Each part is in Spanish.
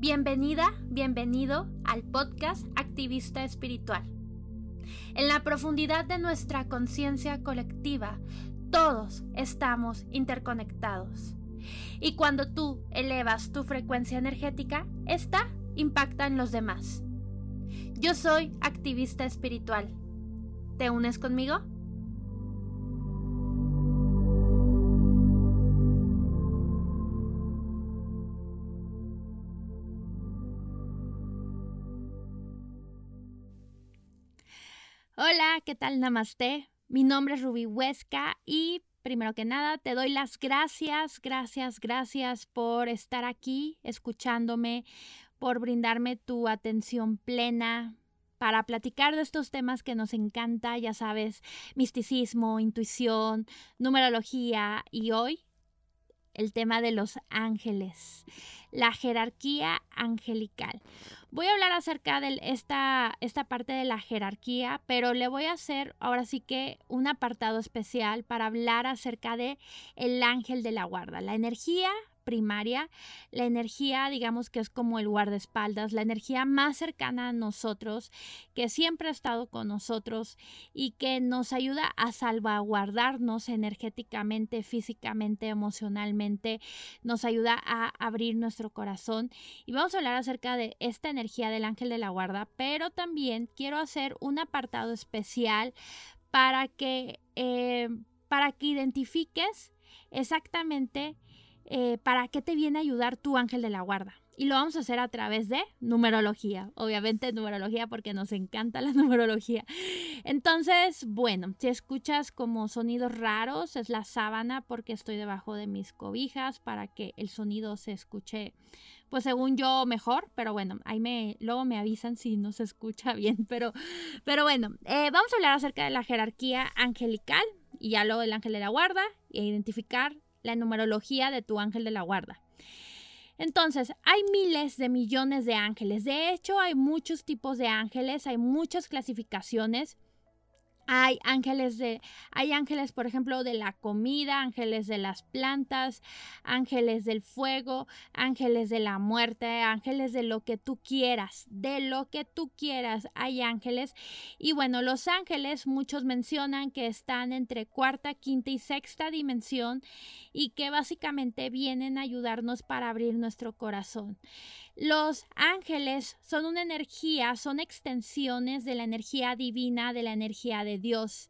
Bienvenida, bienvenido al podcast Activista Espiritual. En la profundidad de nuestra conciencia colectiva, todos estamos interconectados. Y cuando tú elevas tu frecuencia energética, esta impacta en los demás. Yo soy activista espiritual. ¿Te unes conmigo? ¿Qué tal? Namaste. Mi nombre es Ruby Huesca y primero que nada te doy las gracias, gracias, gracias por estar aquí escuchándome, por brindarme tu atención plena para platicar de estos temas que nos encanta, ya sabes, misticismo, intuición, numerología y hoy el tema de los ángeles, la jerarquía angelical. Voy a hablar acerca de esta, esta parte de la jerarquía, pero le voy a hacer ahora sí que un apartado especial para hablar acerca de el ángel de la guarda, la energía primaria, la energía, digamos que es como el guardaespaldas, la energía más cercana a nosotros, que siempre ha estado con nosotros y que nos ayuda a salvaguardarnos energéticamente, físicamente, emocionalmente, nos ayuda a abrir nuestro corazón. Y vamos a hablar acerca de esta energía del ángel de la guarda, pero también quiero hacer un apartado especial para que, eh, para que identifiques exactamente eh, para qué te viene a ayudar tu ángel de la guarda. Y lo vamos a hacer a través de numerología. Obviamente numerología porque nos encanta la numerología. Entonces, bueno, si escuchas como sonidos raros, es la sábana porque estoy debajo de mis cobijas para que el sonido se escuche, pues según yo, mejor. Pero bueno, ahí me, luego me avisan si no se escucha bien. Pero, pero bueno, eh, vamos a hablar acerca de la jerarquía angelical y ya luego del ángel de la guarda e identificar la numerología de tu ángel de la guarda. Entonces, hay miles de millones de ángeles. De hecho, hay muchos tipos de ángeles, hay muchas clasificaciones. Hay ángeles de, hay ángeles, por ejemplo, de la comida, ángeles de las plantas, ángeles del fuego, ángeles de la muerte, ángeles de lo que tú quieras, de lo que tú quieras, hay ángeles. Y bueno, los ángeles, muchos mencionan que están entre cuarta, quinta y sexta dimensión y que básicamente vienen a ayudarnos para abrir nuestro corazón. Los ángeles son una energía, son extensiones de la energía divina, de la energía de Dios,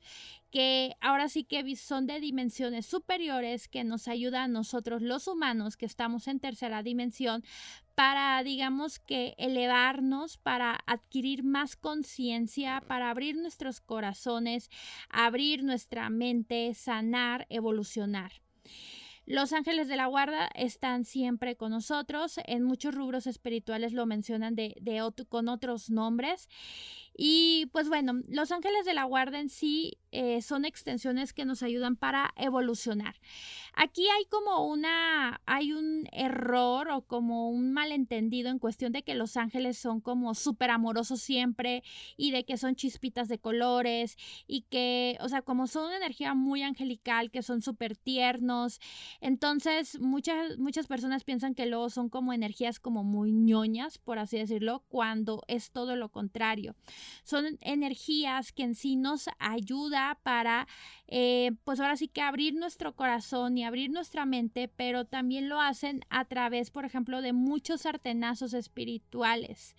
que ahora sí que son de dimensiones superiores que nos ayudan a nosotros los humanos que estamos en tercera dimensión para, digamos que, elevarnos, para adquirir más conciencia, para abrir nuestros corazones, abrir nuestra mente, sanar, evolucionar. Los ángeles de la guarda están siempre con nosotros. En muchos rubros espirituales lo mencionan de, con otros nombres. Y pues bueno, los ángeles de la guarda en sí eh, son extensiones que nos ayudan para evolucionar. Aquí hay como una, hay un error o como un malentendido en cuestión de que los ángeles son como súper amorosos siempre y de que son chispitas de colores y que, o sea, como son una energía muy angelical, que son súper tiernos. Entonces, muchas, muchas personas piensan que luego son como energías como muy ñoñas, por así decirlo, cuando es todo lo contrario. Son energías que en sí nos ayudan para, eh, pues ahora sí que abrir nuestro corazón y abrir nuestra mente, pero también lo hacen a través, por ejemplo, de muchos artenazos espirituales.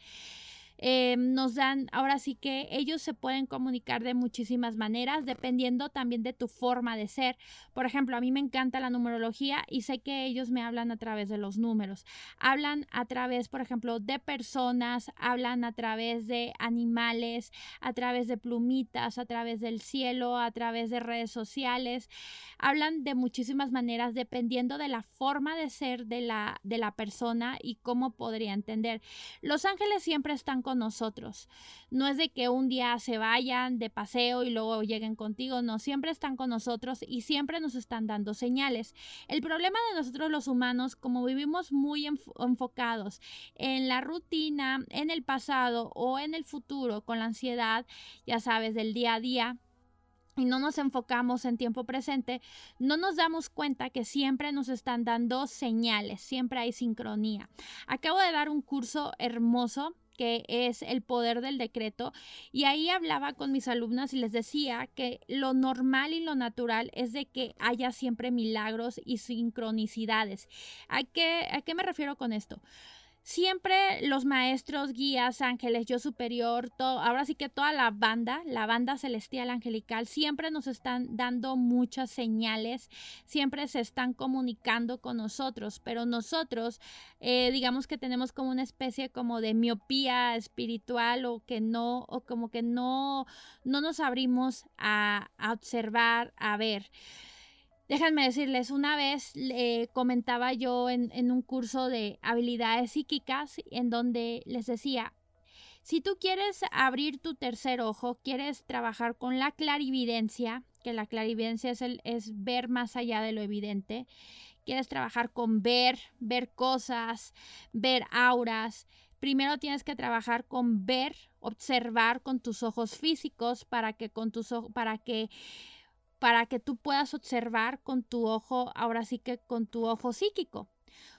Eh, nos dan, ahora sí que ellos se pueden comunicar de muchísimas maneras, dependiendo también de tu forma de ser. Por ejemplo, a mí me encanta la numerología y sé que ellos me hablan a través de los números. Hablan a través, por ejemplo, de personas, hablan a través de animales, a través de plumitas, a través del cielo, a través de redes sociales. Hablan de muchísimas maneras dependiendo de la forma de ser de la, de la persona y cómo podría entender. Los ángeles siempre están con nosotros. No es de que un día se vayan de paseo y luego lleguen contigo, no, siempre están con nosotros y siempre nos están dando señales. El problema de nosotros los humanos, como vivimos muy enfocados en la rutina, en el pasado o en el futuro con la ansiedad, ya sabes, del día a día, y no nos enfocamos en tiempo presente, no nos damos cuenta que siempre nos están dando señales, siempre hay sincronía. Acabo de dar un curso hermoso que es el poder del decreto y ahí hablaba con mis alumnas y les decía que lo normal y lo natural es de que haya siempre milagros y sincronicidades. ¿A qué, a qué me refiero con esto? Siempre los maestros, guías, ángeles, yo superior, todo, ahora sí que toda la banda, la banda celestial angelical, siempre nos están dando muchas señales, siempre se están comunicando con nosotros, pero nosotros, eh, digamos que tenemos como una especie como de miopía espiritual o que no, o como que no, no nos abrimos a, a observar, a ver. Déjenme decirles, una vez le comentaba yo en, un curso de habilidades psíquicas en donde les decía, si tú quieres abrir tu tercer ojo, quieres trabajar con la clarividencia, que la clarividencia es ver más allá de lo evidente, quieres trabajar con ver, ver cosas, ver auras, primero tienes que trabajar con ver, observar con tus ojos físicos para que con tus para que para que tú puedas observar con tu ojo, ahora sí que con tu ojo psíquico.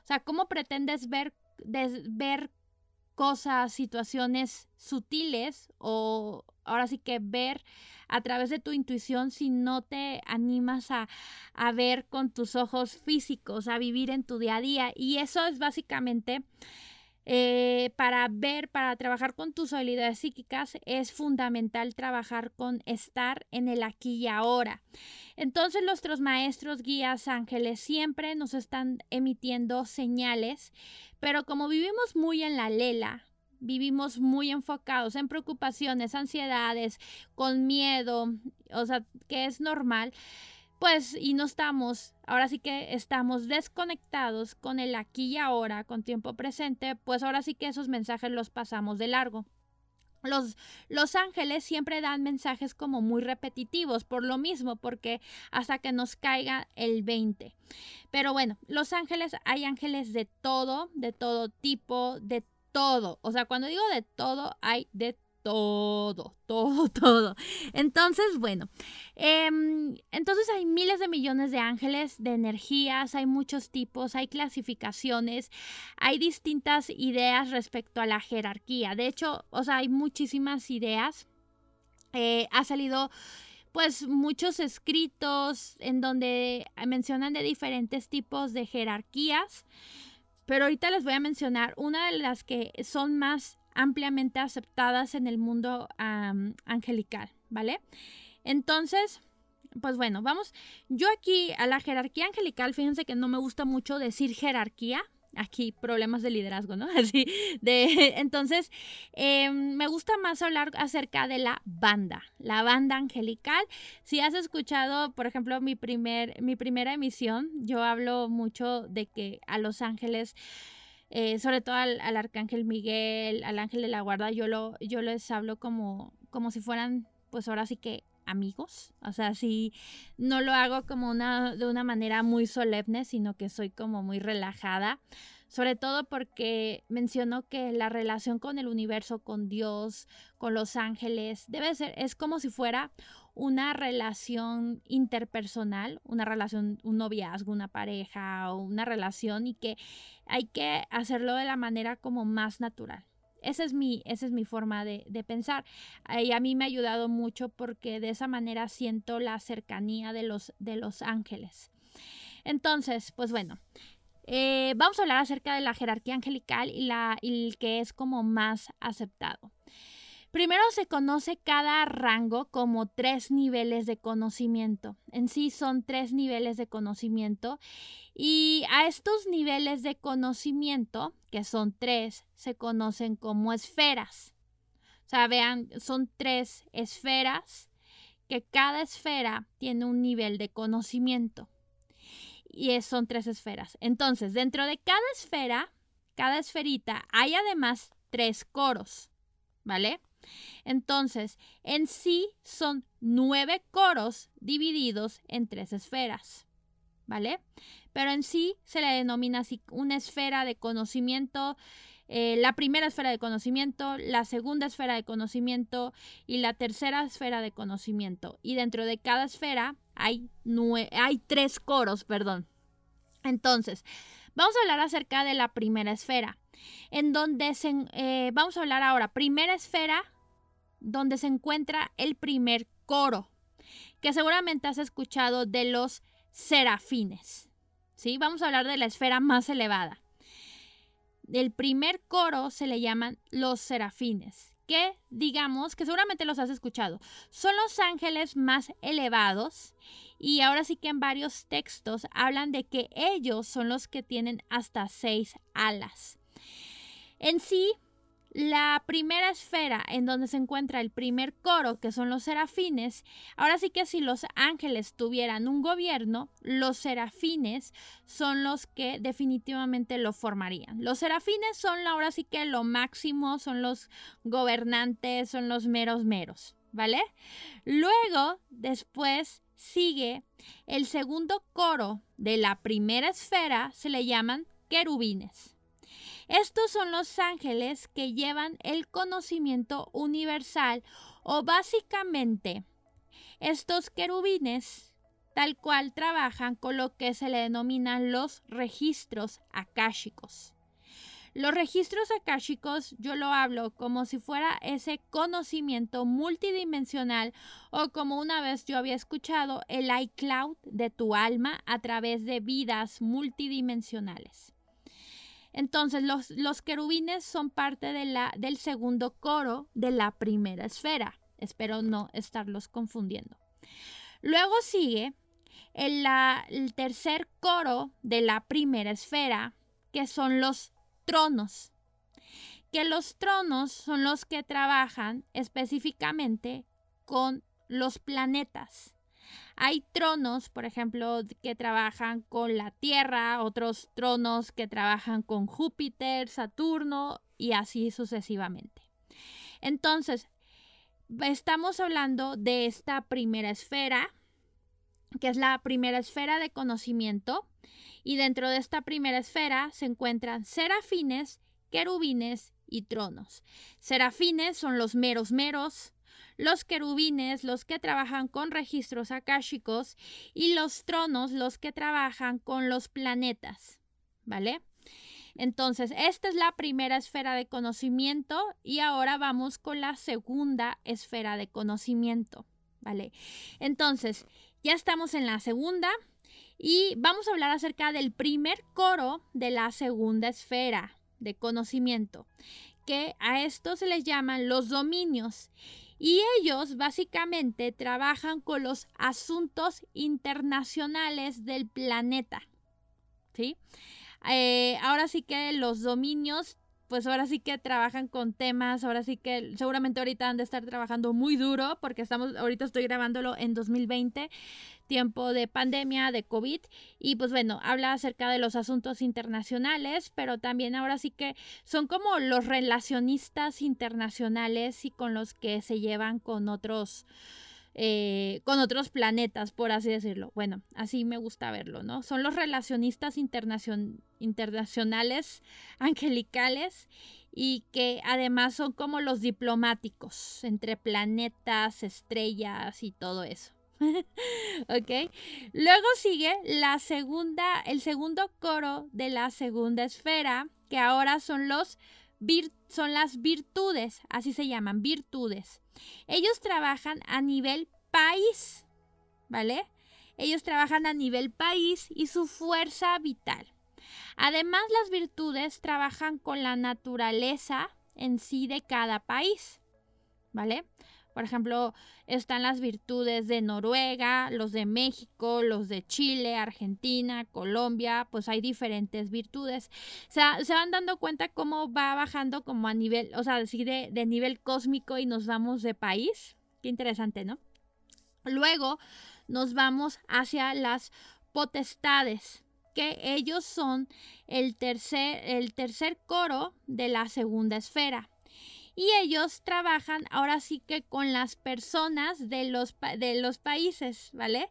O sea, ¿cómo pretendes ver, ver cosas, situaciones sutiles o ahora sí que ver a través de tu intuición si no te animas a, a ver con tus ojos físicos, a vivir en tu día a día? Y eso es básicamente eh, para ver, para trabajar con tus habilidades psíquicas, es fundamental trabajar con estar en el aquí y ahora. Entonces nuestros maestros, guías, ángeles siempre nos están emitiendo señales, pero como vivimos muy en la lela, vivimos muy enfocados en preocupaciones, ansiedades, con miedo, o sea, que es normal, pues y no estamos, ahora sí que estamos desconectados con el aquí y ahora, con tiempo presente, pues ahora sí que esos mensajes los pasamos de largo. Los, los, ángeles siempre dan mensajes como muy repetitivos, por lo mismo, porque hasta que nos caiga el 20. Pero bueno, los ángeles, hay ángeles de todo, de todo tipo, de todo. O sea, cuando digo de todo, hay de todo, todo, todo. Entonces, bueno, em, entonces hay miles de millones de ángeles, de energías, hay muchos tipos, hay clasificaciones, hay distintas ideas respecto a la jerarquía. De hecho, o sea, hay muchísimas ideas. Eh, ha salido pues muchos escritos en donde mencionan de diferentes tipos de jerarquías. Pero ahorita les voy a mencionar una de las que son más ampliamente aceptadas en el mundo angelical, ¿vale? Entonces, pues bueno, vamos. Yo aquí a la jerarquía angelical, fíjense que no me gusta mucho decir jerarquía. Aquí problemas de liderazgo, ¿no? Así de. Entonces, em, me gusta más hablar acerca de la banda, la banda angelical. Si has escuchado, por ejemplo, mi, primer, mi primera emisión, yo hablo mucho de que a los ángeles eh, sobre todo al, arcángel Miguel, al ángel de la guarda, yo, lo, yo les hablo como, como si fueran, pues ahora sí que amigos. O sea, si no lo hago como una, de una manera muy solemne, sino que soy como muy relajada. Sobre todo porque menciono que la relación con el universo, con Dios, con los ángeles, debe ser, es como si fuera una relación interpersonal, una relación, un noviazgo, una pareja o una relación y que hay que hacerlo de la manera como más natural. Esa es mi, esa es mi forma de, pensar. Y a mí me ha ayudado mucho porque de esa manera siento la cercanía de los, de los ángeles. Entonces, pues bueno, eh, vamos a hablar acerca de la jerarquía angelical y, la, y el que es como más aceptado. Primero se conoce cada rango como tres niveles de conocimiento. En sí son tres niveles de conocimiento y a estos niveles de conocimiento, que son tres, se conocen como esferas. O sea, vean, son tres esferas que cada esfera tiene un nivel de conocimiento. Y son tres esferas. Entonces, dentro de cada esfera, cada esferita, hay además tres coros, ¿vale? Entonces, en sí son nueve coros divididos en tres esferas, ¿vale? Pero en sí se le denomina así una esfera de conocimiento eh, la primera esfera de conocimiento, la segunda esfera de conocimiento y la tercera esfera de conocimiento. Y dentro de cada esfera hay, hay tres coros, perdón. Entonces, vamos a hablar acerca de la primera esfera, en donde se, eh, vamos a hablar ahora, primera esfera, donde se encuentra el primer coro, que seguramente has escuchado de los serafines. ¿sí? Vamos a hablar de la esfera más elevada. El primer coro se le llaman los serafines, que digamos que seguramente los has escuchado. Son los ángeles más elevados y ahora sí que en varios textos hablan de que ellos son los que tienen hasta seis alas. En sí, la primera esfera en donde se encuentra el primer coro, que son los serafines, ahora sí que si los ángeles tuvieran un gobierno, los serafines son los que definitivamente lo formarían. Los serafines son ahora sí que lo máximo, son los gobernantes, son los meros meros, ¿vale? Luego, después sigue el segundo coro de la primera esfera, se le llaman querubines. Estos son los ángeles que llevan el conocimiento universal o básicamente estos querubines tal cual trabajan con lo que se le denominan los registros akáshicos. Los registros akáshicos yo lo hablo como si fuera ese conocimiento multidimensional o como una vez yo había escuchado el iCloud de tu alma a través de vidas multidimensionales. Entonces, los, querubines son parte de la, del segundo coro de la primera esfera. Espero no estarlos confundiendo. Luego sigue el, el tercer coro de la primera esfera, que son los tronos. Que los tronos son los que trabajan específicamente con los planetas. Hay tronos, por ejemplo, que trabajan con la Tierra, otros tronos que trabajan con Júpiter, Saturno y así sucesivamente. Entonces, estamos hablando de esta primera esfera, que es la primera esfera de conocimiento, y dentro de esta primera esfera se encuentran serafines, querubines y tronos. Serafines son los meros meros, los querubines, los que trabajan con registros akáshicos, y los tronos, los que trabajan con los planetas. ¿Vale? Entonces, esta es la primera esfera de conocimiento y ahora vamos con la segunda esfera de conocimiento. ¿Vale? Entonces, ya estamos en la segunda y vamos a hablar acerca del primer coro de la segunda esfera de conocimiento, que a esto se les llaman los dominios y ellos básicamente trabajan con los asuntos internacionales del planeta. ¿Sí? Eh, ahora sí que los dominios pues ahora sí que trabajan con temas, ahora sí que seguramente ahorita han de estar trabajando muy duro porque estamos, ahorita estoy grabándolo en 2020, tiempo de pandemia, de COVID, y pues bueno, habla acerca de los asuntos internacionales, pero también ahora sí que son como los relacionistas internacionales y con los que se llevan con otros eh, con otros planetas, por así decirlo. Bueno, así me gusta verlo, ¿no? Son los relacionistas internacionales, angelicales, y que además son como los diplomáticos entre planetas, estrellas y todo eso. ok. Luego sigue la segunda, el segundo coro de la segunda esfera, que ahora son los son las virtudes, así se llaman, virtudes. Ellos trabajan a nivel país, ¿vale? Ellos trabajan a nivel país y su fuerza vital. Además, las virtudes trabajan con la naturaleza en sí de cada país, ¿vale? Por ejemplo, están las virtudes de Noruega, los de México, los de Chile, Argentina, Colombia, pues hay diferentes virtudes. O sea, se van dando cuenta cómo va bajando como a nivel, o sea, decir de, de nivel cósmico y nos vamos de país. Qué interesante, ¿no? Luego nos vamos hacia las potestades, que ellos son el tercer, el tercer coro de la segunda esfera y ellos trabajan ahora sí que con las personas de los, de los países, ¿vale?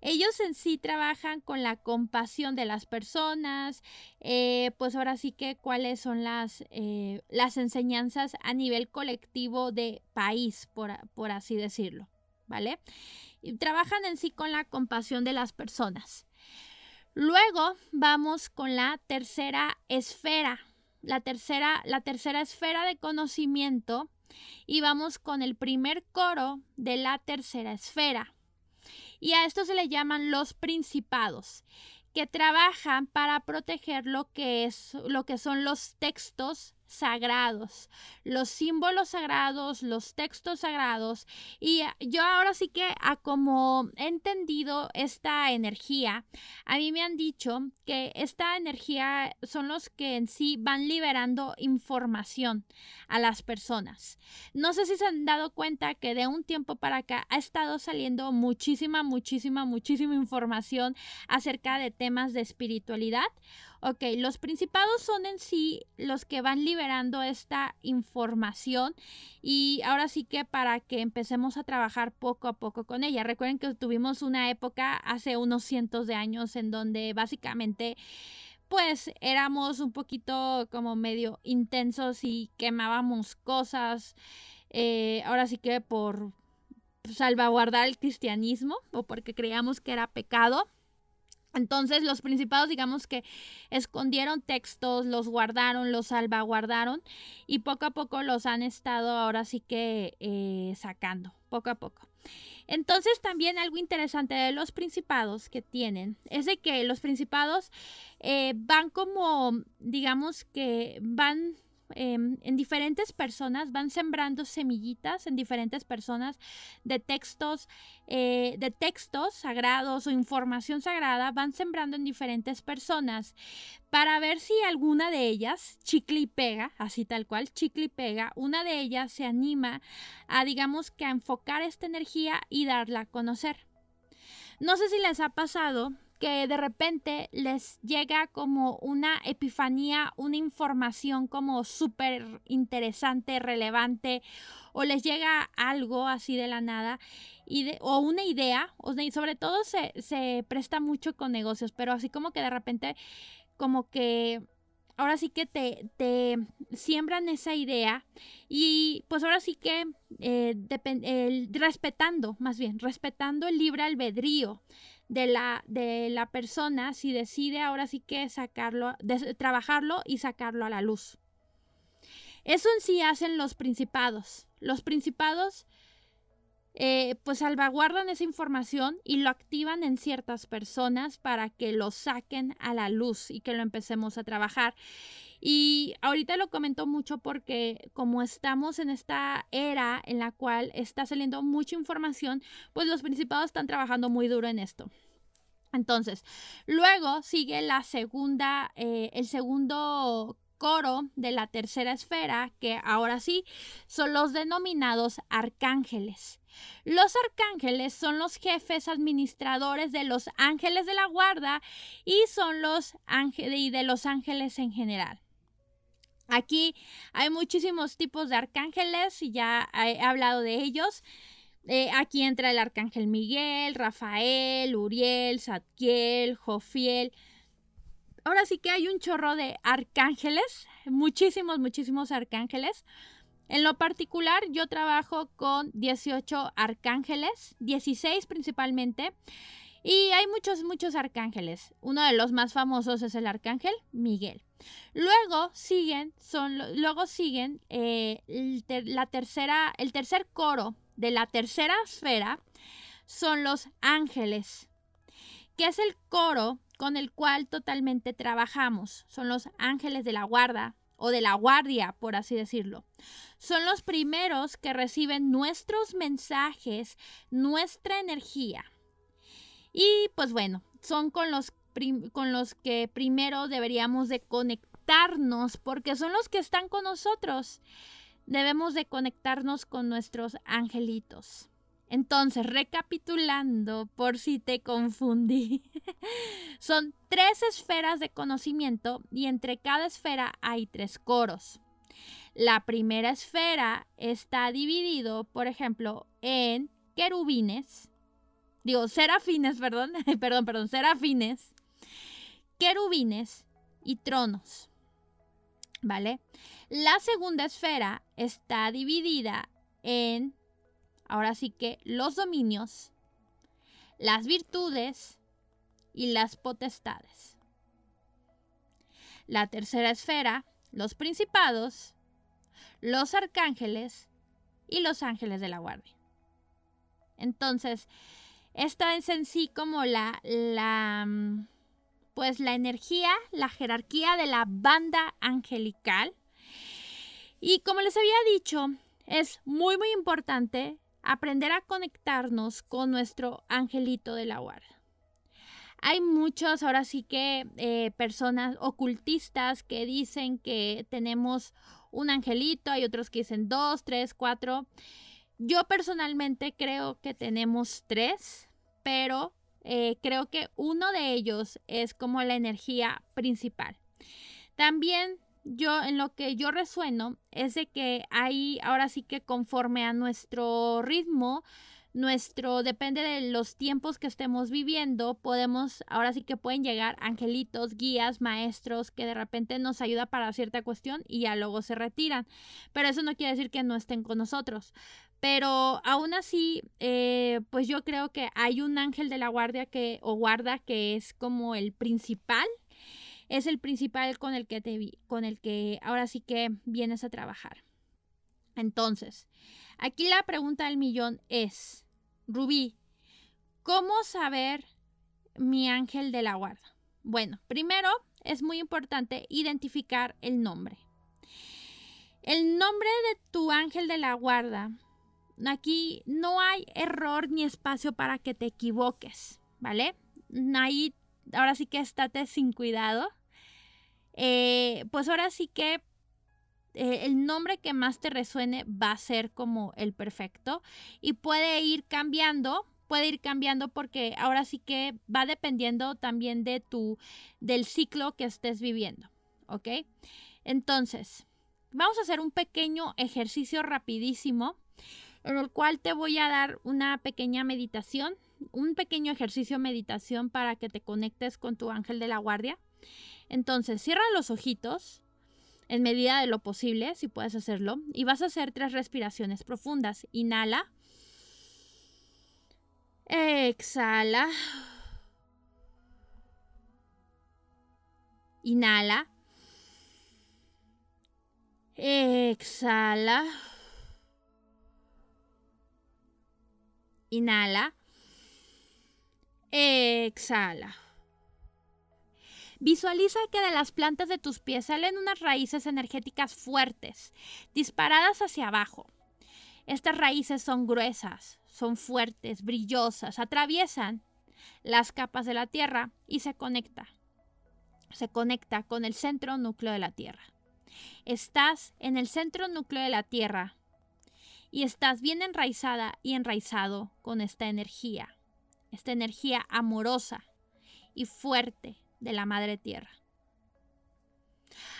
ellos en sí trabajan con la compasión de las personas, eh, pues ahora sí que cuáles son las, eh, las enseñanzas a nivel colectivo de país, por, por así decirlo, ¿vale? Y trabajan en sí con la compasión de las personas. Luego vamos con la tercera esfera, la tercera, la tercera esfera de conocimiento y vamos con el primer coro de la tercera esfera. Y a esto se le llaman los principados, que trabajan para proteger lo que, es, lo que son los textos sagrados, los símbolos sagrados, los textos sagrados. Y yo ahora sí que a como he entendido esta energía, a mí me han dicho que esta energía son los que en sí van liberando información a las personas. No sé si se han dado cuenta que de un tiempo para acá ha estado saliendo muchísima, muchísima, muchísima información acerca de temas de espiritualidad. Ok, los principados son en sí los que van liberando esta información y ahora sí que para que empecemos a trabajar poco a poco con ella. Recuerden que tuvimos una época hace unos cientos de años en donde básicamente pues éramos un poquito como medio intensos y quemábamos cosas. Eh, ahora sí que por salvaguardar el cristianismo o porque creíamos que era pecado. Entonces los principados digamos que escondieron textos, los guardaron, los salvaguardaron y poco a poco los han estado ahora sí que eh, sacando, poco a poco. Entonces también algo interesante de los principados que tienen es de que los principados eh, van como, digamos que van Em, en diferentes personas, van sembrando semillitas en diferentes personas de textos, eh, de textos sagrados o información sagrada, van sembrando en diferentes personas para ver si alguna de ellas, chicle y pega, así tal cual, chicle y pega, una de ellas se anima a, digamos que a enfocar esta energía y darla a conocer. No sé si les ha pasado que de repente les llega como una epifanía, una información como súper interesante, relevante, o les llega algo así de la nada, y o una idea, o sobre todo se, se presta mucho con negocios, pero así como que de repente, como que ahora sí que te, te, siembran esa idea y pues ahora sí que eh, respetando, más bien, respetando el libre albedrío de la, de la persona si decide ahora sí que sacarlo, trabajarlo y sacarlo a la luz. Eso en sí hacen los principados. Los principados eh, pues salvaguardan esa información y lo activan en ciertas personas para que lo saquen a la luz y que lo empecemos a trabajar. Y ahorita lo comento mucho porque como estamos en esta era en la cual está saliendo mucha información, pues los principados están trabajando muy duro en esto. Entonces, luego sigue la segunda, eh, el segundo coro de la tercera esfera, que ahora sí son los denominados arcángeles. Los arcángeles son los jefes administradores de los ángeles de la guarda y son los ángeles y de los ángeles en general. Aquí hay muchísimos tipos de arcángeles y ya he hablado de ellos. Eh, aquí entra el arcángel Miguel, Rafael, Uriel, Zadkiel, Jofiel. Ahora sí que hay un chorro de arcángeles, muchísimos, muchísimos arcángeles. En lo particular, yo trabajo con 18 arcángeles, 16 principalmente. Y hay muchos, muchos arcángeles. Uno de los más famosos es el arcángel Miguel. Luego siguen, son, luego siguen eh, la tercera, el tercer coro de la tercera esfera son los ángeles, que es el coro con el cual totalmente trabajamos. Son los ángeles de la guarda o de la guardia, por así decirlo. Son los primeros que reciben nuestros mensajes, nuestra energía. Y pues bueno, son con los, con los que primero deberíamos de conectarnos porque son los que están con nosotros. Debemos de conectarnos con nuestros angelitos. Entonces, recapitulando, por si te confundí, son tres esferas de conocimiento y entre cada esfera hay tres coros. La primera esfera está dividido, por ejemplo, en querubines, digo, serafines, perdón, perdón, perdón, serafines, querubines y tronos. ¿Vale? La segunda esfera está dividida en, ahora sí que, los dominios, las virtudes y las potestades. La tercera esfera, los principados, los arcángeles y los ángeles de la guardia. Entonces, esta es en sí como la, la, mm, pues la energía, la jerarquía de la banda angelical. Y como les había dicho, es muy, muy importante aprender a conectarnos con nuestro angelito de la guardia. Hay muchos, ahora sí que, eh, personas ocultistas que dicen que tenemos un angelito, hay otros que dicen dos, tres, cuatro. Yo personalmente creo que tenemos tres, pero eh, creo que uno de ellos es como la energía principal. También yo en lo que yo resueno es de que hay ahora sí que conforme a nuestro ritmo, nuestro, depende de los tiempos que estemos viviendo, podemos, ahora sí que pueden llegar angelitos, guías, maestros que de repente nos ayuda para cierta cuestión y ya luego se retiran. Pero eso no quiere decir que no estén con nosotros. Pero aún así, eh, pues yo creo que hay un ángel de la guardia que, o guarda que es como el principal. Es el principal con el que te con el que ahora sí que vienes a trabajar. Entonces, aquí la pregunta del millón es, Rubí, ¿cómo saber mi ángel de la guarda? Bueno, primero es muy importante identificar el nombre. El nombre de tu ángel de la guarda, aquí no hay error ni espacio para que te equivoques, ¿vale? Ahí, ahora sí que estate sin cuidado. Eh, pues ahora sí que eh, el nombre que más te resuene va a ser como el perfecto y puede ir cambiando puede ir cambiando porque ahora sí que va dependiendo también de tu del ciclo que estés viviendo, ¿ok? Entonces, vamos a hacer un pequeño ejercicio rapidísimo en el cual te voy a dar una pequeña meditación, un pequeño ejercicio meditación para que te conectes con tu ángel de la guardia. Entonces, cierra los ojitos en medida de lo posible, si puedes hacerlo, y vas a hacer tres respiraciones profundas. Inhala. Exhala. Inhala. Exhala. Inhala. Exhala. Visualiza que de las plantas de tus pies salen unas raíces energéticas fuertes, disparadas hacia abajo. Estas raíces son gruesas, son fuertes, brillosas, atraviesan las capas de la Tierra y se conecta. Se conecta con el centro núcleo de la Tierra. Estás en el centro núcleo de la Tierra y estás bien enraizada y enraizado con esta energía, esta energía amorosa y fuerte de la Madre Tierra.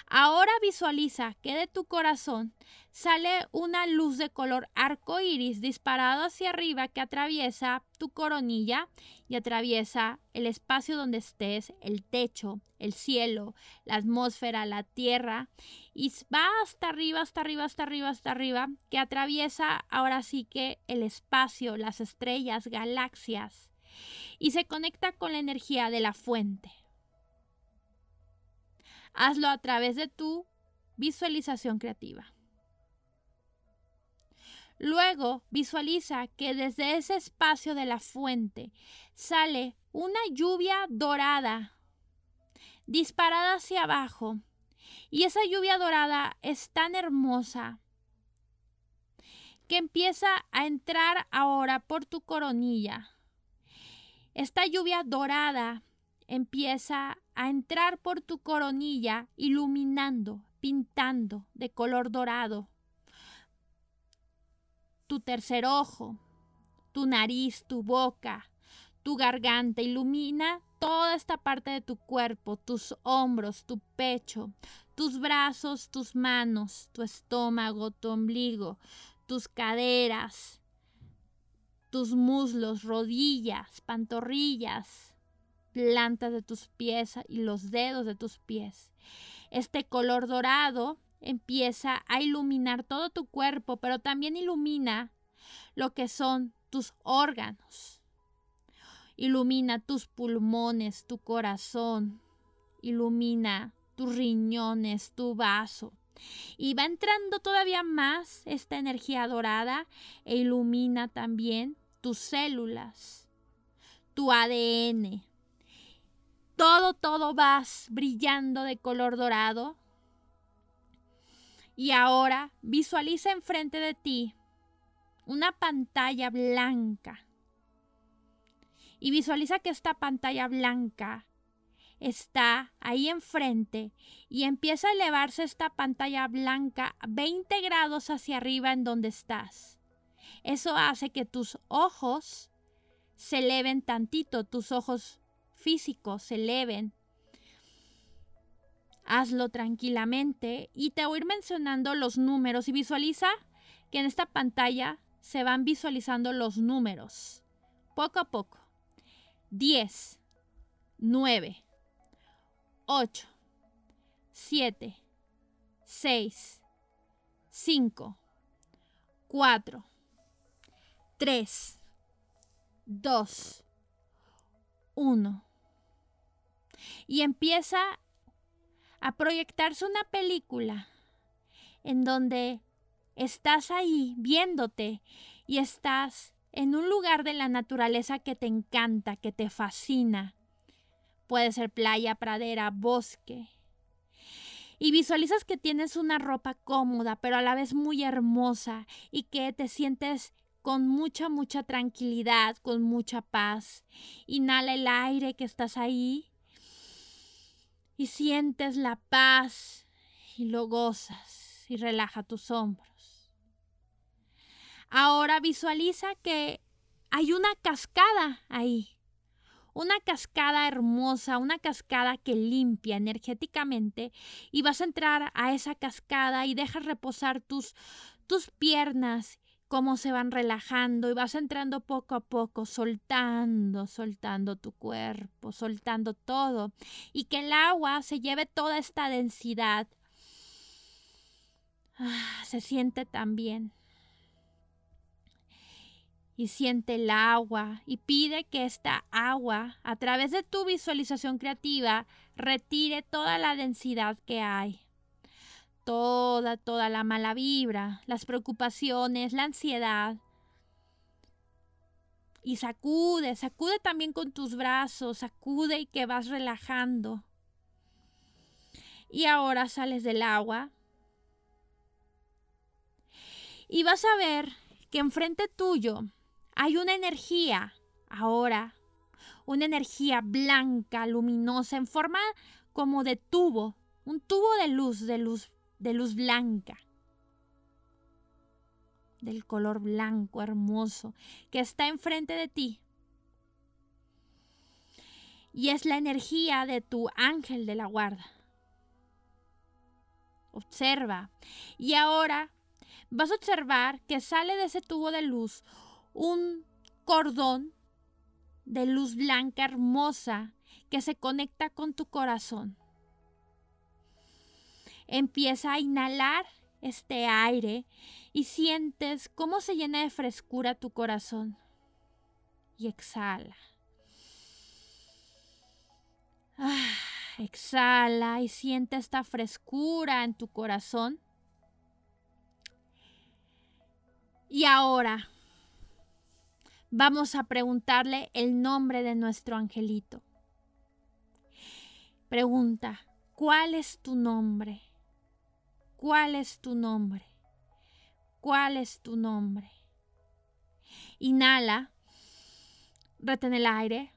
Ahora visualiza que de tu corazón sale una luz de color arco iris disparado hacia arriba que atraviesa tu coronilla y atraviesa el espacio donde estés, el techo, el cielo, la atmósfera, la tierra y va hasta arriba, hasta arriba, hasta arriba, hasta arriba, que atraviesa ahora sí que el espacio, las estrellas, galaxias y se conecta con la energía de la fuente. Hazlo a través de tu visualización creativa. Luego visualiza que desde ese espacio de la fuente sale una lluvia dorada disparada hacia abajo. Y esa lluvia dorada es tan hermosa que empieza a entrar ahora por tu coronilla. Esta lluvia dorada empieza a entrar por tu coronilla, iluminando, pintando de color dorado tu tercer ojo, tu nariz, tu boca, tu garganta, ilumina toda esta parte de tu cuerpo, tus hombros, tu pecho, tus brazos, tus manos, tu estómago, tu ombligo, tus caderas, tus muslos, rodillas, pantorrillas, plantas de tus pies y los dedos de tus pies. Este color dorado empieza a iluminar todo tu cuerpo, pero también ilumina lo que son tus órganos. Ilumina tus pulmones, tu corazón. Ilumina tus riñones, tu vaso. Y va entrando todavía más esta energía dorada e ilumina también tus células, tu ADN. Todo, todo vas brillando de color dorado. Y ahora visualiza enfrente de ti una pantalla blanca. Y visualiza que esta pantalla blanca está ahí enfrente y empieza a elevarse esta pantalla blanca 20 grados hacia arriba en donde estás. Eso hace que tus ojos se eleven tantito, tus ojos físicos se eleven. Hazlo tranquilamente y te voy a ir mencionando los números y visualiza que en esta pantalla se van visualizando los números poco a poco. 10, 9, 8, 7, 6, 5, 4, 3, 2, 1. Y empieza a proyectarse una película en donde estás ahí viéndote y estás en un lugar de la naturaleza que te encanta, que te fascina, Puede ser playa, pradera, bosque. Y visualizas que tienes una ropa cómoda, pero a la vez muy hermosa y que te sientes con mucha, mucha tranquilidad, con mucha paz. Inhala el aire que estás ahí y sientes la paz y lo gozas y relaja tus hombros. Ahora visualiza que hay una cascada ahí una cascada hermosa, una cascada que limpia energéticamente y vas a entrar a esa cascada y dejas reposar tus, tus piernas cómo se van relajando y vas entrando poco a poco, soltando, soltando tu cuerpo, soltando todo y que el agua se lleve toda esta densidad. Ah, se siente tan bien y siente el agua y pide que esta agua, a través de tu visualización creativa, retire toda la densidad que hay. Toda, toda la mala vibra, las preocupaciones, la ansiedad. Y sacude, sacude también con tus brazos, sacude y que vas relajando. Y ahora sales del agua. Y vas a ver que enfrente tuyo hay una energía ahora, una energía blanca, luminosa, en forma como de tubo, un tubo de luz, de luz, de luz blanca, del color blanco hermoso, que está enfrente de ti. Y es la energía de tu ángel de la guarda. Observa. Y ahora vas a observar que sale de ese tubo de luz un cordón de luz blanca hermosa que se conecta con tu corazón. Empieza a inhalar este aire y sientes cómo se llena de frescura tu corazón. Y exhala. Ah, exhala y siente esta frescura en tu corazón. Y ahora vamos a preguntarle el nombre de nuestro angelito. Pregunta, ¿cuál es tu nombre? ¿Cuál es tu nombre? ¿Cuál es tu nombre? Inhala, retén el aire.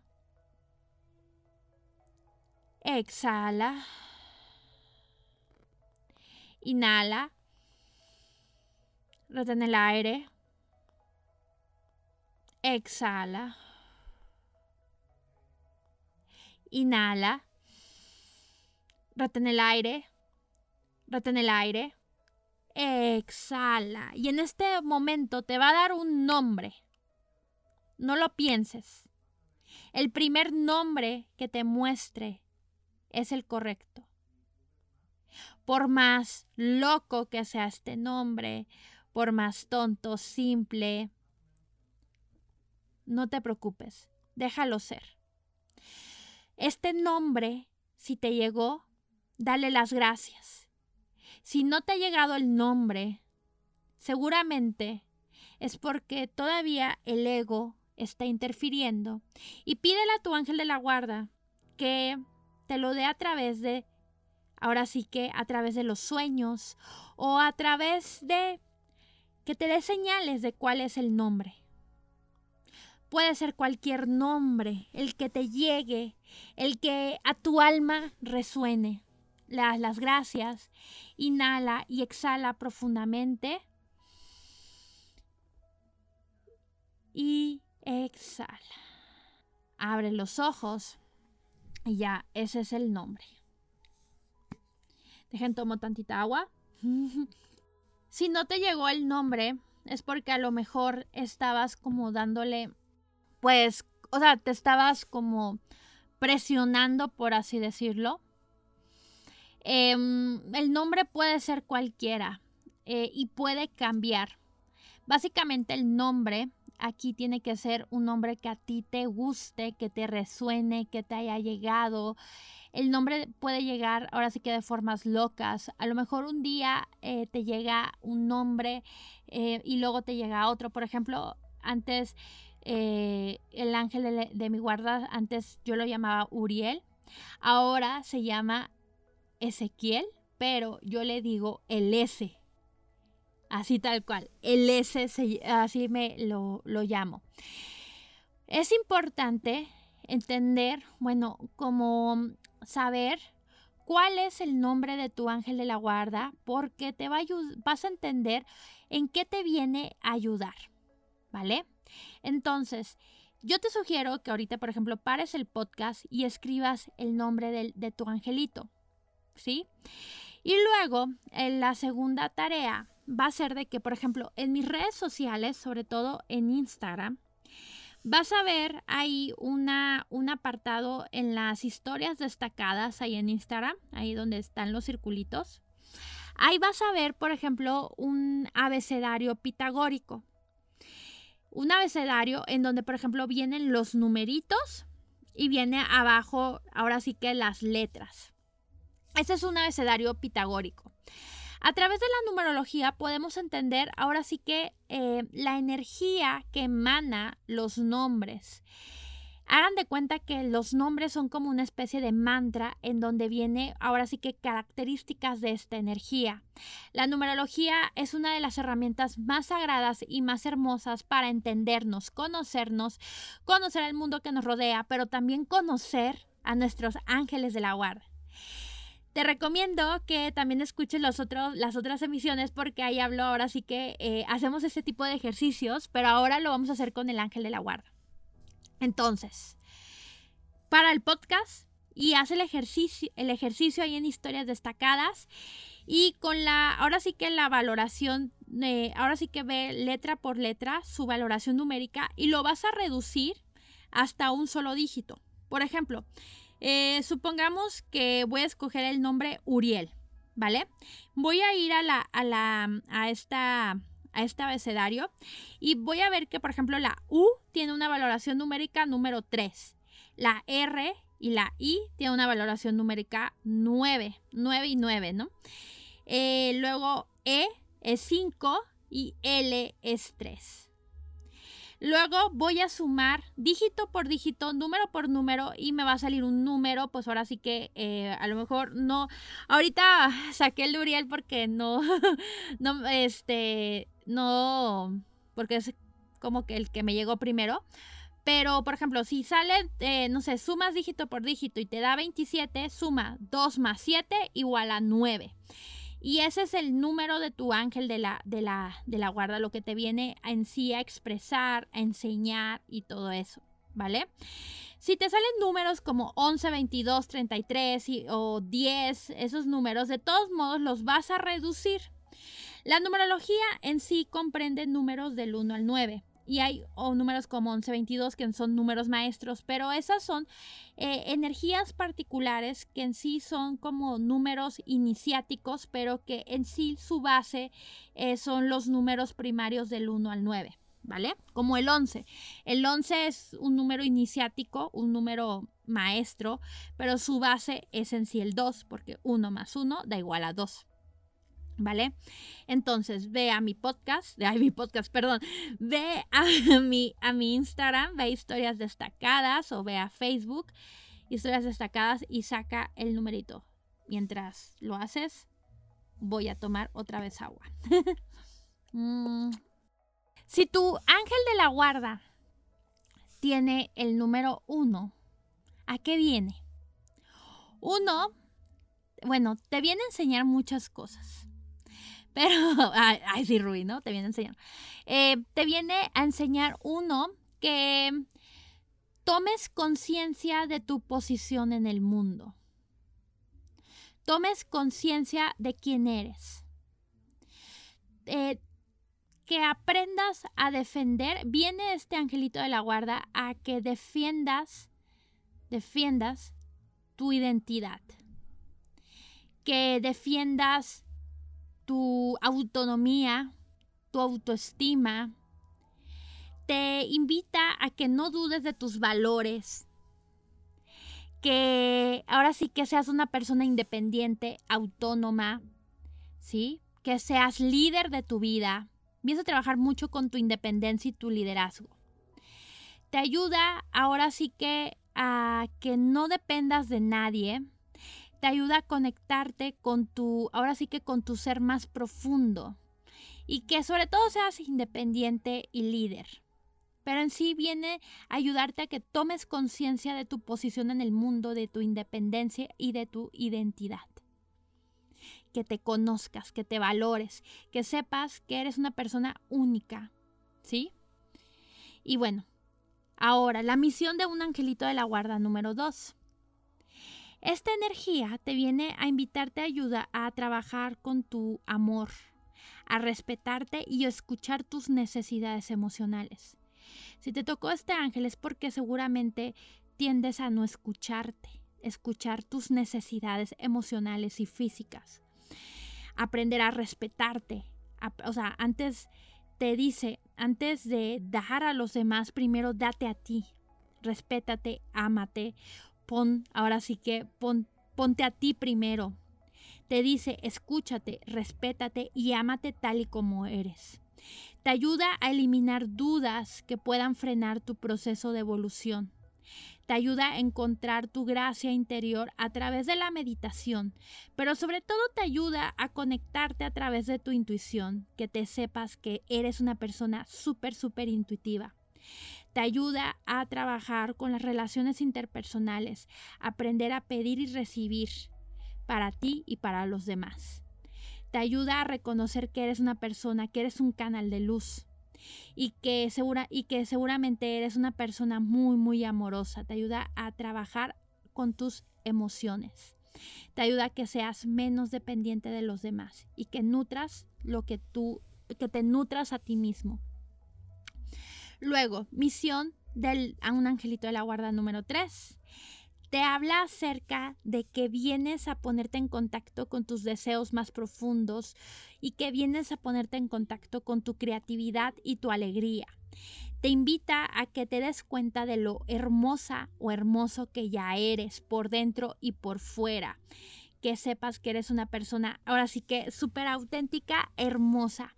Exhala. Inhala. Retén el aire. Exhala. Inhala. Retén el aire. Retén el aire. Exhala. Y en este momento te va a dar un nombre. no lo pienses. El primer nombre que te muestre es el correcto. Por más loco que sea este nombre, por más tonto, simple, no te preocupes, déjalo ser. Este nombre, si te llegó, dale las gracias. Si no te ha llegado el nombre, seguramente es porque todavía el ego está interfiriendo y pídele a tu ángel de la guarda que te lo dé a través de, ahora sí que a través de los sueños o a través de que te dé señales de cuál es el nombre. Puede ser cualquier nombre, el que te llegue, el que a tu alma resuene. Le das las gracias, inhala y exhala profundamente. Y exhala. Abre los ojos y ya, ese es el nombre. Dejen tomo tantita agua. si no te llegó el nombre, es porque a lo mejor estabas como dándole pues, o sea, te estabas como presionando, por así decirlo. Em, el nombre puede ser cualquiera eh, y puede cambiar. Básicamente el nombre aquí tiene que ser un nombre que a ti te guste, que te resuene, que te haya llegado. El nombre puede llegar ahora sí que de formas locas. A lo mejor un día eh, te llega un nombre eh, y luego te llega otro. Por ejemplo, antes el ángel de, mi guarda, antes yo lo llamaba Uriel, ahora se llama Ezequiel, pero yo le digo el S, así tal cual, el S, así me lo, lo llamo. Es importante entender, bueno, como saber cuál es el nombre de tu ángel de la guarda, porque te va a vas a entender en qué te viene a ayudar, ¿vale? Entonces, yo te sugiero que ahorita, por ejemplo, pares el podcast y escribas el nombre de, tu angelito, ¿sí? Y luego, en la segunda tarea va a ser de que, por ejemplo, en mis redes sociales, sobre todo en Instagram, vas a ver ahí una, un apartado en las historias destacadas ahí en Instagram, ahí donde están los circulitos. Ahí vas a ver, por ejemplo, un abecedario pitagórico un abecedario en donde, por ejemplo, vienen los numeritos y viene abajo, ahora sí que las letras. Este es un abecedario pitagórico. A través de la numerología podemos entender ahora sí que eh, la energía que emana los nombres. Hagan de cuenta que los nombres son como una especie de mantra en donde viene ahora sí que características de esta energía. La numerología es una de las herramientas más sagradas y más hermosas para entendernos, conocernos, conocer el mundo que nos rodea, pero también conocer a nuestros ángeles de la guarda. Te recomiendo que también escuches las otras emisiones porque ahí hablo ahora sí que eh, hacemos este tipo de ejercicios, pero ahora lo vamos a hacer con el ángel de la guarda. Entonces, para el podcast y hace el ejercicio, el ejercicio ahí en historias destacadas y con la, ahora sí que la valoración, ahora sí que ve letra por letra su valoración numérica y lo vas a reducir hasta un solo dígito. Por ejemplo, eh, supongamos que voy a escoger el nombre Uriel, ¿vale? Voy a ir a la, a la, a esta a este abecedario y voy a ver que, por ejemplo, la U tiene una valoración numérica número 3. La R y la I tiene una valoración numérica 9, 9 y 9, ¿no? Eh, luego E es 5 y L es 3. Luego voy a sumar dígito por dígito, número por número y me va a salir un número, pues ahora sí que eh, a lo mejor no, ahorita saqué el de Uriel porque no, no, este, no, porque es como que el que me llegó primero. Pero, por ejemplo, si sale, eh, no sé, sumas dígito por dígito y te da 27, suma 2 más 7 igual a 9. Y ese es el número de tu ángel de la, de la, de la guarda, lo que te viene en sí a expresar, a enseñar y todo eso, ¿vale? Si te salen números como 11, 22, 33 o 10, esos números, de todos modos los vas a reducir. La numerología en sí comprende números del 1 al 9 y hay números como 1122 que son números maestros, pero esas son eh, energías particulares que en sí son como números iniciáticos, pero que en sí su base eh, son los números primarios del 1 al 9. ¿Vale? Como el 11. El 11 es un número iniciático, un número maestro, pero su base es en sí el 2, porque 1 más 1 da igual a 2. ¿Vale? Entonces, ve a mi podcast, a mi podcast, perdón, ve a mi, a mi Instagram, ve historias destacadas o ve a Facebook, historias destacadas y saca el numerito. Mientras lo haces, voy a tomar otra vez agua. Mm. Si tu ángel de la guarda tiene el número 1, ¿a qué viene? Uno, bueno, te viene a enseñar muchas cosas. Pero, ay, sí, Rubí, ¿no? Te viene a enseñar. Eh, te viene a enseñar uno que tomes conciencia de tu posición en el mundo. Tomes conciencia de quién eres. Eh, que aprendas a defender. Viene este angelito de la guarda a que defiendas, defiendas tu identidad. Que defiendas tu autonomía, tu autoestima. Te invita a que no dudes de tus valores, que ahora sí que seas una persona independiente, autónoma, ¿sí? Que seas líder de tu vida. Empieza a trabajar mucho con tu independencia y tu liderazgo. Te ayuda ahora sí que a que no dependas de nadie, te ayuda a conectarte con tu, ahora sí que con tu ser más profundo y que sobre todo seas independiente y líder. Pero en sí viene a ayudarte a que tomes conciencia de tu posición en el mundo, de tu independencia y de tu identidad. Que te conozcas, que te valores, que sepas que eres una persona única. ¿Sí? Y bueno, ahora la misión de un angelito de la guarda número 2 esta energía te viene a invitarte a ayuda a trabajar con tu amor, a respetarte y escuchar tus necesidades emocionales. Si te tocó este ángel es porque seguramente tiendes a no escucharte, escuchar tus necesidades emocionales y físicas. Aprender a respetarte. o sea, antes te dice, antes de dar a los demás, primero date a ti. Respétate, ámate pon, ahora sí que pon, ponte a ti primero. Te dice, escúchate, respétate y ámate tal y como eres. Te ayuda a eliminar dudas que puedan frenar tu proceso de evolución. Te ayuda a encontrar tu gracia interior a través de la meditación, pero sobre todo te ayuda a conectarte a través de tu intuición, que te sepas que eres una persona súper, súper intuitiva te ayuda a trabajar con las relaciones interpersonales, aprender a pedir y recibir para ti y para los demás. Te ayuda a reconocer que eres una persona, que eres un canal de luz y que, segura, y que seguramente eres una persona muy, muy amorosa. Te ayuda a trabajar con tus emociones. Te ayuda a que seas menos dependiente de los demás y que nutras lo que tú, que te nutras a ti mismo. Luego, misión del, a un angelito de la guarda número 3. Te habla acerca de que vienes a ponerte en contacto con tus deseos más profundos y que vienes a ponerte en contacto con tu creatividad y tu alegría. Te invita a que te des cuenta de lo hermosa o hermoso que ya eres por dentro y por fuera que sepas que eres una persona, ahora sí que súper auténtica, hermosa.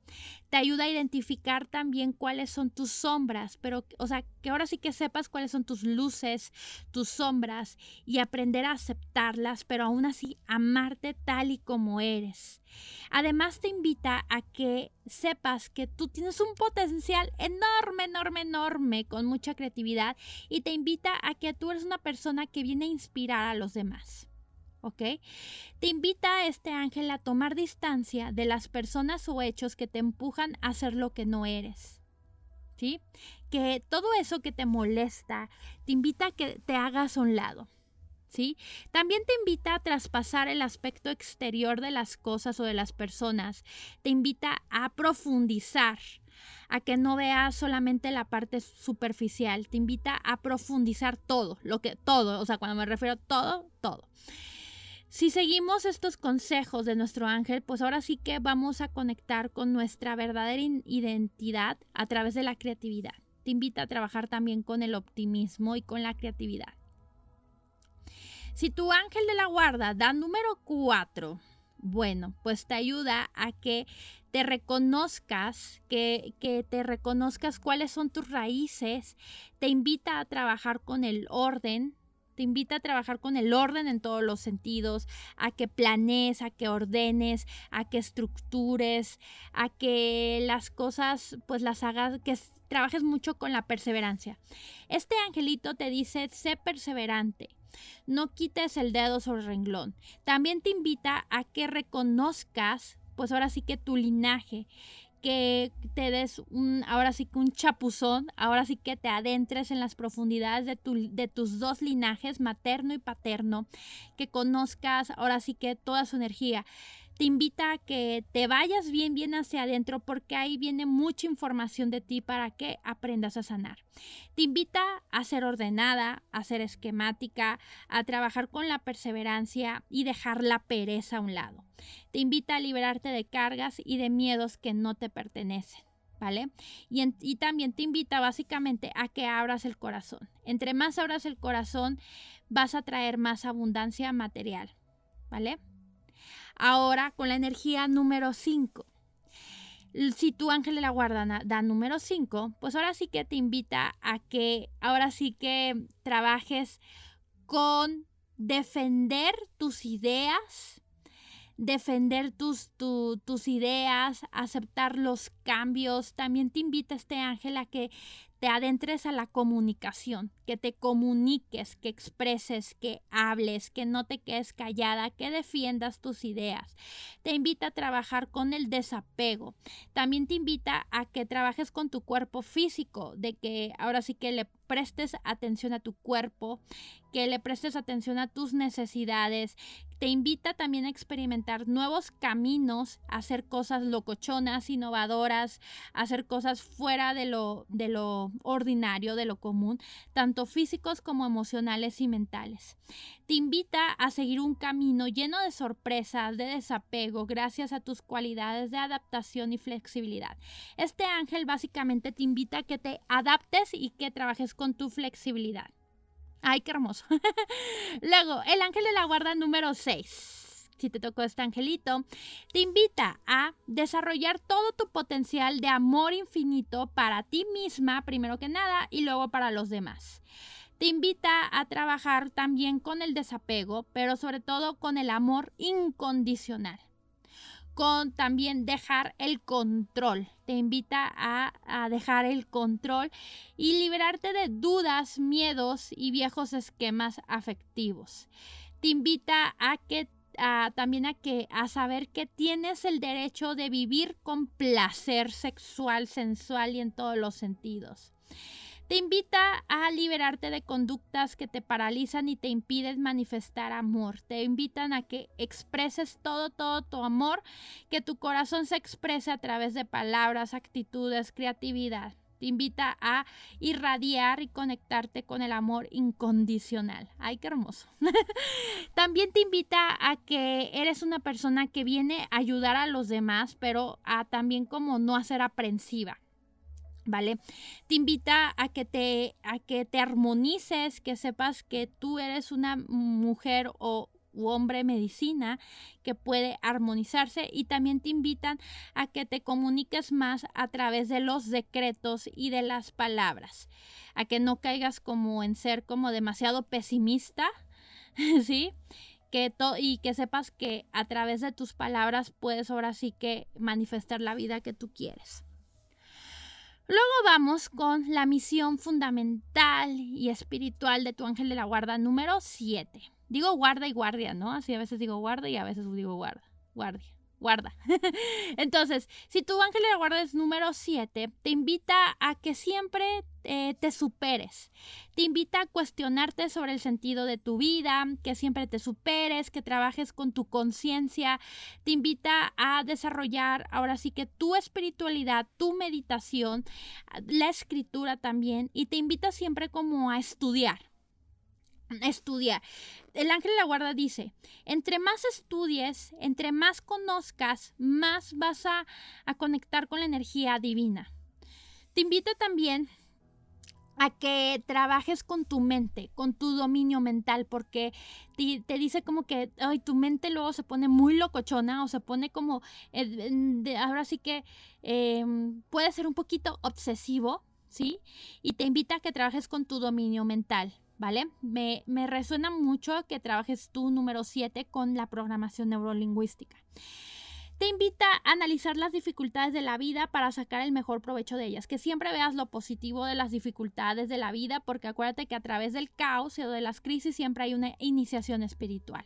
Te ayuda a identificar también cuáles son tus sombras, pero, o sea, que ahora sí que sepas cuáles son tus luces, tus sombras y aprender a aceptarlas, pero aún así amarte tal y como eres. Además te invita a que sepas que tú tienes un potencial enorme, enorme, enorme, con mucha creatividad y te invita a que tú eres una persona que viene a inspirar a los demás. ¿Ok? Te invita a este ángel a tomar distancia de las personas o hechos que te empujan a ser lo que no eres. ¿Sí? Que todo eso que te molesta, te invita a que te hagas a un lado. ¿Sí? También te invita a traspasar el aspecto exterior de las cosas o de las personas. Te invita a profundizar, a que no veas solamente la parte superficial, te invita a profundizar todo, lo que todo, o sea, cuando me refiero a todo, todo. Si seguimos estos consejos de nuestro ángel, pues ahora sí que vamos a conectar con nuestra verdadera identidad a través de la creatividad. Te invita a trabajar también con el optimismo y con la creatividad. Si tu ángel de la guarda da número 4, bueno, pues te ayuda a que te reconozcas, que, que, te reconozcas cuáles son tus raíces, te invita a trabajar con el orden, te invita a trabajar con el orden en todos los sentidos, a que planees, a que ordenes, a que estructures, a que las cosas pues las hagas, que trabajes mucho con la perseverancia. Este angelito te dice, sé perseverante. No quites el dedo sobre el renglón. También te invita a que reconozcas, pues ahora sí que tu linaje, que te des un, ahora sí que un chapuzón, ahora sí que te adentres en las profundidades de, de tus dos linajes, materno y paterno, que conozcas ahora sí que toda su energía te invita a que te vayas bien, bien hacia adentro porque ahí viene mucha información de ti para que aprendas a sanar. Te invita a ser ordenada, a ser esquemática, a trabajar con la perseverancia y dejar la pereza a un lado. Te invita a liberarte de cargas y de miedos que no te pertenecen. ¿Vale? Y, y, también te invita básicamente a que abras el corazón. Entre más abras el corazón, vas a traer más abundancia material, ¿vale? Ahora con la energía número 5. Si tu ángel de la guarda da número 5, pues ahora sí que te invita a que ahora sí que trabajes con defender tus ideas, defender tus, tus ideas, aceptar los cambios. También te invita este ángel a que te adentres a la comunicación, que te comuniques, que expreses, que hables, que no te quedes callada, que defiendas tus ideas. Te invita a trabajar con el desapego. También te invita a que trabajes con tu cuerpo físico, de que ahora sí que le prestes atención a tu cuerpo, que le prestes atención a tus necesidades. Te invita también a experimentar nuevos caminos, a hacer cosas locochonas, innovadoras, a hacer cosas fuera de lo, de lo ordinario, de lo común, tanto físicos como emocionales y mentales. Te invita a seguir un camino lleno de sorpresas, de desapego, gracias a tus cualidades de adaptación y flexibilidad. Este ángel básicamente te invita a que te adaptes y que trabajes con tu flexibilidad. Ay, qué hermoso. Luego, el ángel de la guarda número 6 si te tocó este angelito, te invita a desarrollar todo tu potencial de amor infinito para ti misma, primero que nada, y luego para los demás. Te invita a trabajar también con el desapego, pero sobre todo con el amor incondicional con también dejar el control. Te invita a, a, dejar el control y liberarte de dudas, miedos y viejos esquemas afectivos. Te invita a que también a que a saber que tienes el derecho de vivir con placer sexual, sensual y en todos los sentidos. Te invita a liberarte de conductas que te paralizan y te impiden manifestar amor. Te invitan a que expreses todo, todo tu amor, que tu corazón se exprese a través de palabras, actitudes, creatividad te invita a irradiar y conectarte con el amor incondicional. Ay, qué hermoso. También te invita a que eres una persona que viene a ayudar a los demás, pero a también como no a ser aprensiva. ¿Vale? Te invita a que te, a que te armonices, que sepas que tú eres una mujer o hombre medicina que puede armonizarse y también te invitan a que te comuniques más a través de los decretos y de las palabras, a que no caigas como en ser como demasiado pesimista, ¿sí? Que y que sepas que a través de tus palabras puedes ahora sí que manifestar la vida que tú quieres. Luego vamos con la misión fundamental y espiritual de tu ángel de la guarda número 7. Digo guarda y guardia, ¿no? Así a veces digo guarda y a veces digo guarda. Guardia. Guarda. Entonces, si tu ángel de la guarda es número 7, te invita a que siempre eh, te superes. Te invita a cuestionarte sobre el sentido de tu vida, que siempre te superes, que trabajes con tu conciencia. Te invita a desarrollar ahora sí que tu espiritualidad, tu meditación, la escritura también. Y te invita siempre como a estudiar estudiar. El ángel de la guarda dice, entre más estudies, entre más conozcas, más vas a, conectar con la energía divina. Te invito también a que trabajes con tu mente, con tu dominio mental, porque te, dice como que ay, tu mente luego se pone muy locochona o se pone como, eh, ahora sí que em, puede ser un poquito obsesivo, ¿sí? Y te invita a que trabajes con tu dominio mental. ¿Vale? Me, me resuena mucho que trabajes tú número 7 con la programación neurolingüística te invita a analizar las dificultades de la vida para sacar el mejor provecho de ellas, que siempre veas lo positivo de las dificultades de la vida, porque acuérdate que a través del caos o de las crisis siempre hay una iniciación espiritual.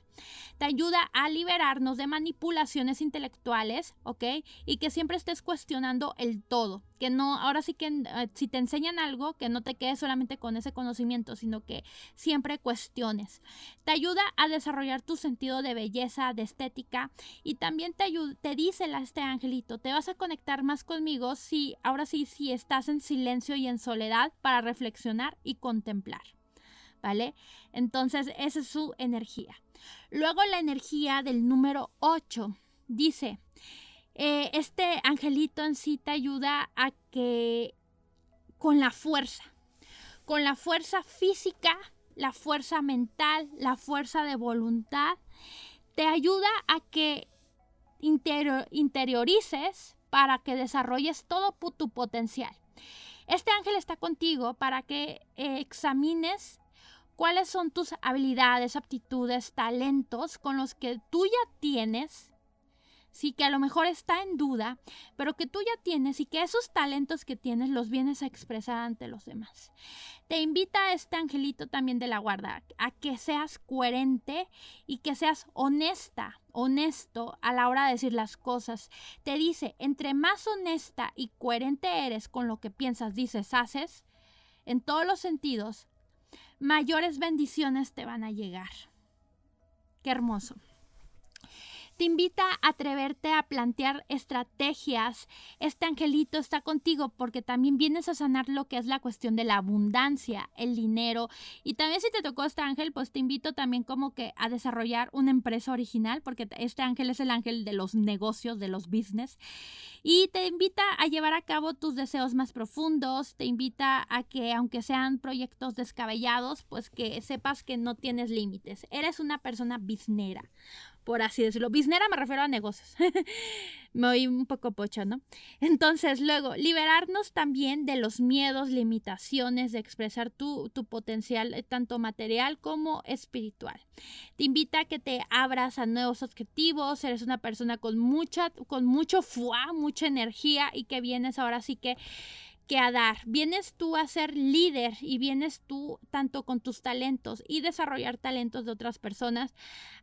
Te ayuda a liberarnos de manipulaciones intelectuales, ¿ok? Y que siempre estés cuestionando el todo, que no, ahora sí que eh, si te enseñan algo, que no te quedes solamente con ese conocimiento, sino que siempre cuestiones. Te ayuda a desarrollar tu sentido de belleza, de estética y también te te dice este angelito, te vas a conectar más conmigo si, ahora sí, si estás en silencio y en soledad para reflexionar y contemplar. ¿Vale? Entonces, esa es su energía. Luego la energía del número 8 dice, eh, este angelito en sí te ayuda a que con la fuerza, con la fuerza física, la fuerza mental, la fuerza de voluntad, te ayuda a que interiorices para que desarrolles todo tu potencial. Este ángel está contigo para que eh, examines cuáles son tus habilidades, aptitudes, talentos con los que tú ya tienes sí, que a lo mejor está en duda, pero que tú ya tienes y que esos talentos que tienes los vienes a expresar ante los demás. Te invita a este angelito también de la guarda a que seas coherente y que seas honesta, honesto a la hora de decir las cosas. Te dice, entre más honesta y coherente eres con lo que piensas, dices, haces, en todos los sentidos, mayores bendiciones te van a llegar. Qué hermoso te invita a atreverte a plantear estrategias. Este angelito está contigo porque también vienes a sanar lo que es la cuestión de la abundancia, el dinero. Y también si te tocó este ángel, pues te invito también como que a desarrollar una empresa original, porque este ángel es el ángel de los negocios, de los business. Y te invita a llevar a cabo tus deseos más profundos, te invita a que aunque sean proyectos descabellados, pues que sepas que no tienes límites. Eres una persona biznera por así decirlo. Biznera me refiero a negocios. me oí un poco pocha, ¿no? Entonces, luego, liberarnos también de los miedos, limitaciones de expresar tu, tu potencial, eh, tanto material como espiritual. Te invita a que te abras a nuevos objetivos, eres una persona con mucha, con mucho fuá, mucha energía y que vienes ahora sí que que a dar. Vienes tú a ser líder y vienes tú tanto con tus talentos y desarrollar talentos de otras personas.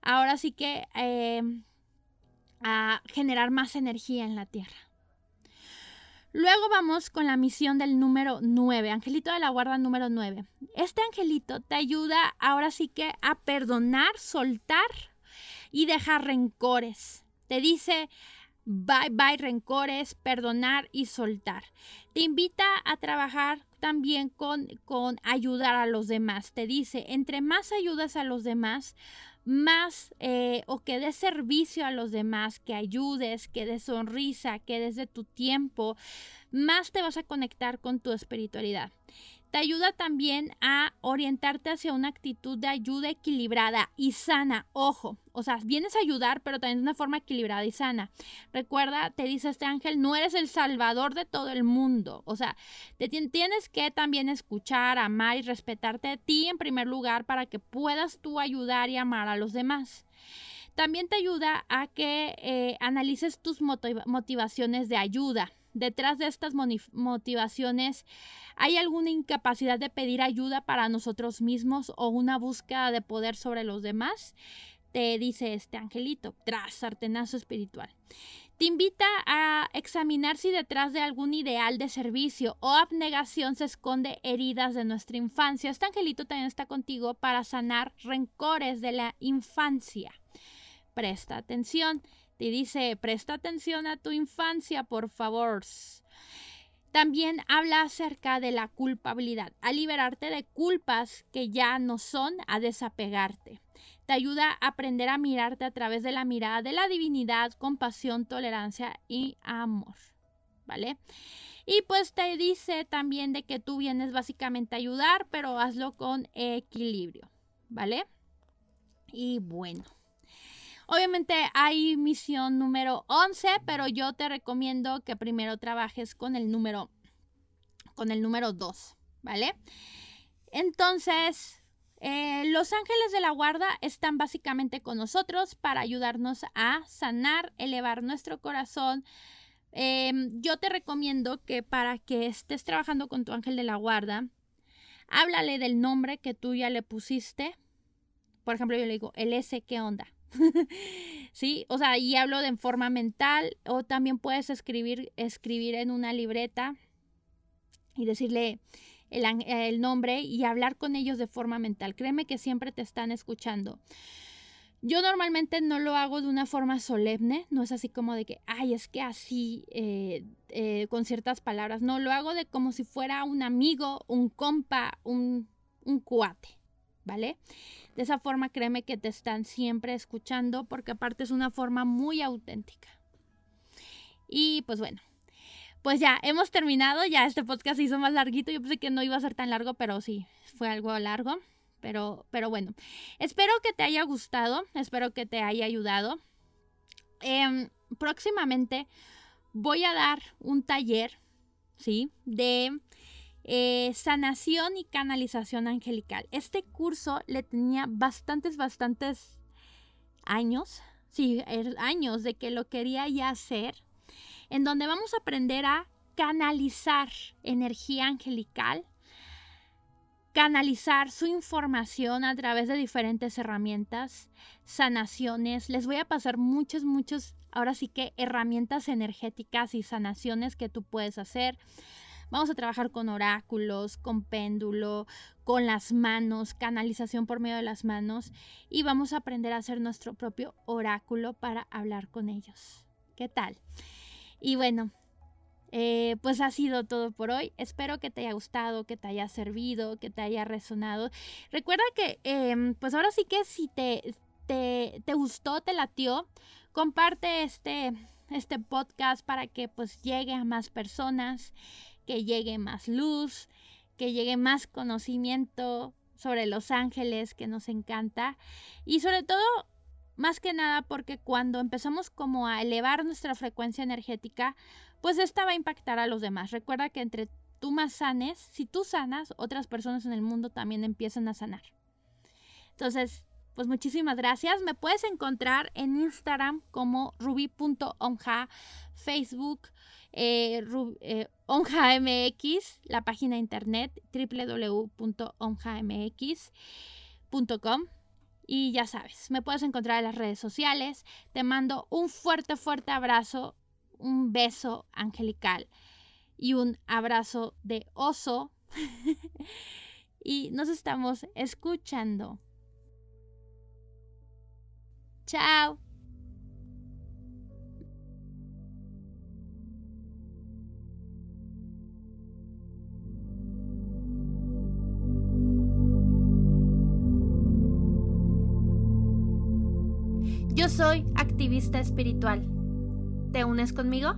Ahora sí que em, a generar más energía en la tierra. Luego vamos con la misión del número 9, Angelito de la Guarda número 9. Este angelito te ayuda ahora sí que a perdonar, soltar y dejar rencores. Te dice, Bye bye rencores, perdonar y soltar. Te invita a trabajar también con, con ayudar a los demás. Te dice, entre más ayudas a los demás, más eh, o que des servicio a los demás, que ayudes, que des sonrisa, que des de tu tiempo, más te vas a conectar con tu espiritualidad te ayuda también a orientarte hacia una actitud de ayuda equilibrada y sana. Ojo, o sea, vienes a ayudar, pero también de una forma equilibrada y sana. Recuerda, te dice este ángel, no eres el salvador de todo el mundo. O sea, tienes que también escuchar, amar y respetarte a ti en primer lugar para que puedas tú ayudar y amar a los demás. También te ayuda a que eh, analices tus motivaciones de ayuda detrás de estas motivaciones hay alguna incapacidad de pedir ayuda para nosotros mismos o una búsqueda de poder sobre los demás. te dice este angelito, tras sartenazo espiritual. Te invita a examinar si detrás de algún ideal de servicio o abnegación se esconde heridas de nuestra infancia. Este angelito también está contigo para sanar rencores de la infancia. Presta atención. Te dice, presta atención a tu infancia, por favor. También habla acerca de la culpabilidad, a liberarte de culpas que ya no son, a desapegarte. Te ayuda a aprender a mirarte a través de la mirada de la divinidad, compasión, tolerancia y amor. ¿Vale? Y pues te dice también de que tú vienes básicamente a ayudar, pero hazlo con equilibrio. ¿Vale? Y bueno. Obviamente hay misión número 11, pero yo te recomiendo que primero trabajes con el número con el número 2, ¿vale? Entonces, eh, los ángeles de la guarda están básicamente con nosotros para ayudarnos a sanar, elevar nuestro corazón. Em, yo te recomiendo que para que estés trabajando con tu ángel de la guarda, háblale del nombre que tú ya le pusiste. Por ejemplo, yo le digo, el S, ¿qué onda? sí, o sea, y hablo de forma mental o también puedes escribir, escribir en una libreta y decirle el, el, nombre y hablar con ellos de forma mental. Créeme que siempre te están escuchando. Yo normalmente no lo hago de una forma solemne, no es así como de que, ay, es que así, eh, eh, con ciertas palabras, no, lo hago de como si fuera un amigo, un compa, un, un cuate, ¿vale? De esa forma créeme que te están siempre escuchando porque aparte es una forma muy auténtica. Y pues bueno, pues ya hemos terminado, ya este podcast se hizo más larguito, yo pensé que no iba a ser tan largo, pero sí, fue algo largo. Pero, pero bueno, espero que te haya gustado, espero que te haya ayudado. Em, próximamente voy a dar un taller, ¿sí? De eh, sanación y canalización angelical. Este curso le tenía bastantes, bastantes años, sí, er, años de que lo quería ya hacer, en donde vamos a aprender a canalizar energía angelical, canalizar su información a través de diferentes herramientas, sanaciones. Les voy a pasar muchas, muchas, ahora sí que herramientas energéticas y sanaciones que tú puedes hacer. Vamos a trabajar con oráculos, con péndulo, con las manos, canalización por medio de las manos y vamos a aprender a hacer nuestro propio oráculo para hablar con ellos. ¿Qué tal? Y bueno, eh, pues ha sido todo por hoy. Espero que te haya gustado, que te haya servido, que te haya resonado. Recuerda que, em, pues ahora sí que si te, te, te gustó, te latió, comparte este, este podcast para que pues llegue a más personas que llegue más luz, que llegue más conocimiento sobre los ángeles que nos encanta y sobre todo más que nada porque cuando empezamos como a elevar nuestra frecuencia energética, pues esta va a impactar a los demás. Recuerda que entre tú más sanes, si tú sanas, otras personas en el mundo también empiezan a sanar. Entonces, pues muchísimas gracias. Me puedes encontrar en Instagram como ruby.onja, Facebook, eh, eh, OnjaMX, la página internet www.onjamx.com. Y ya sabes, me puedes encontrar en las redes sociales. Te mando un fuerte, fuerte abrazo, un beso angelical y un abrazo de oso. y nos estamos escuchando. Chao. Yo soy activista espiritual. ¿Te unes conmigo?